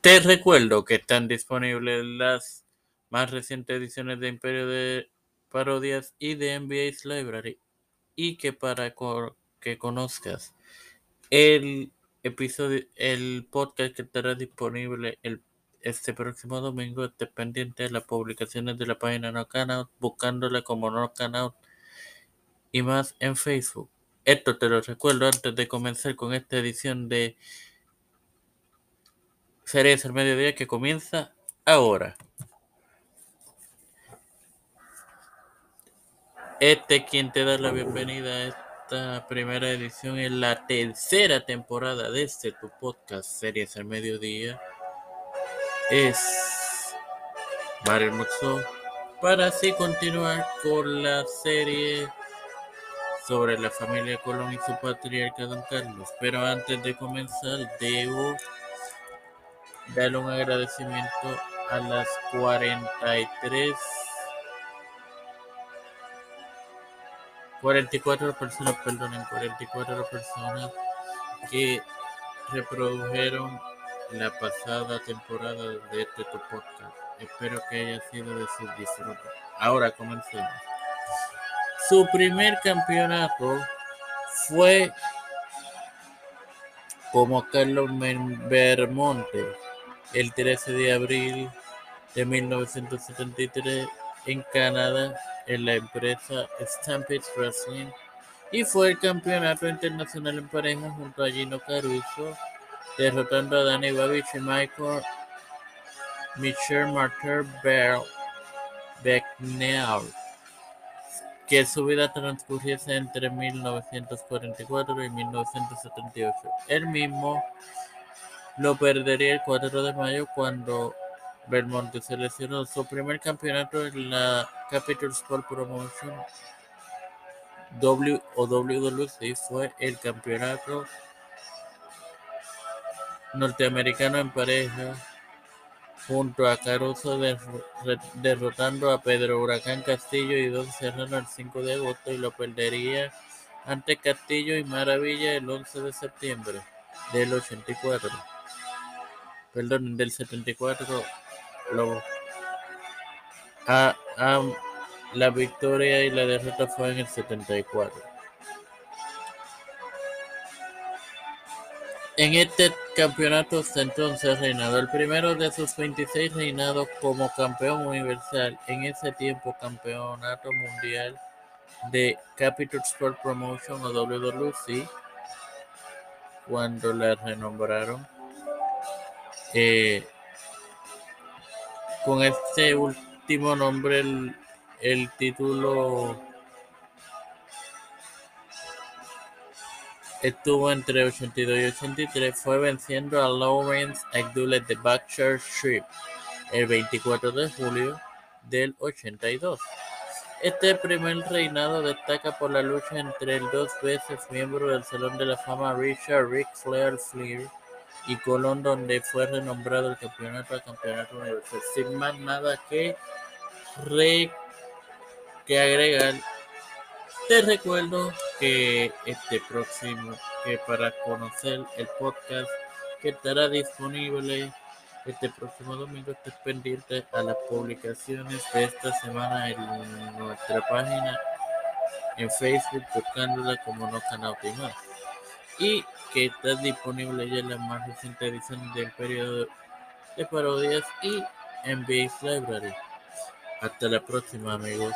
Te recuerdo que están disponibles las más recientes ediciones de Imperio de Parodias y de NBA's Library y que para que conozcas el episodio, el podcast que estará disponible el, este próximo domingo, esté pendiente de las publicaciones de la página No Canal, buscándola como No y más en Facebook. Esto te lo recuerdo antes de comenzar con esta edición de Series al Mediodía que comienza ahora. Este quien te da la bienvenida a esta primera edición en la tercera temporada de este tu podcast Series al Mediodía es Mario Moxo para así continuar con la serie sobre la familia Colón y su patriarca Don Carlos. Pero antes de comenzar, debo darle un agradecimiento a las 43, 44 personas, perdonen, 44 personas que reprodujeron la pasada temporada de este podcast. Espero que haya sido de su disfrute. Ahora comencemos. Su primer campeonato fue como Carlos Bermonte el 13 de abril de 1973 en Canadá en la empresa Stampede Wrestling y fue el campeonato internacional en pareja junto a Gino Caruso derrotando a Danny Babich y Michael Michel Martyr Bell Becknell que su vida transcurriese entre 1944 y 1978. Él mismo lo perdería el 4 de mayo cuando Belmonte seleccionó su primer campeonato en la Capital Sport Promotion W o WWC fue el campeonato norteamericano en pareja junto a Caruso derrotando a Pedro Huracán Castillo y Don Serrano el 5 de agosto y lo perdería ante Castillo y Maravilla el 11 de septiembre del 84. Perdón, del 74. Lo, la victoria y la derrota fue en el 74. En este campeonato entonces reinado el primero de sus 26 reinados como campeón universal, en ese tiempo campeonato mundial de Capital Sport Promotion o WWC, cuando la renombraron. Eh, con este último nombre el, título Estuvo entre 82 y 83, fue venciendo a Lawrence Abdullah de Berkshire el 24 de julio del 82. Este primer reinado destaca por la lucha entre el dos veces miembro del Salón de la Fama Richard Rick Flair Flair y Colón, donde fue renombrado el campeonato a campeonato universal. Sin más nada que, que agregar, te recuerdo que este próximo, que para conocer el podcast que estará disponible este próximo domingo, estés pendiente a las publicaciones de esta semana en nuestra página en Facebook, buscándola como No Canal más. Y que está disponible ya en la más reciente edición del periodo de parodias y en Base Library. Hasta la próxima, amigos.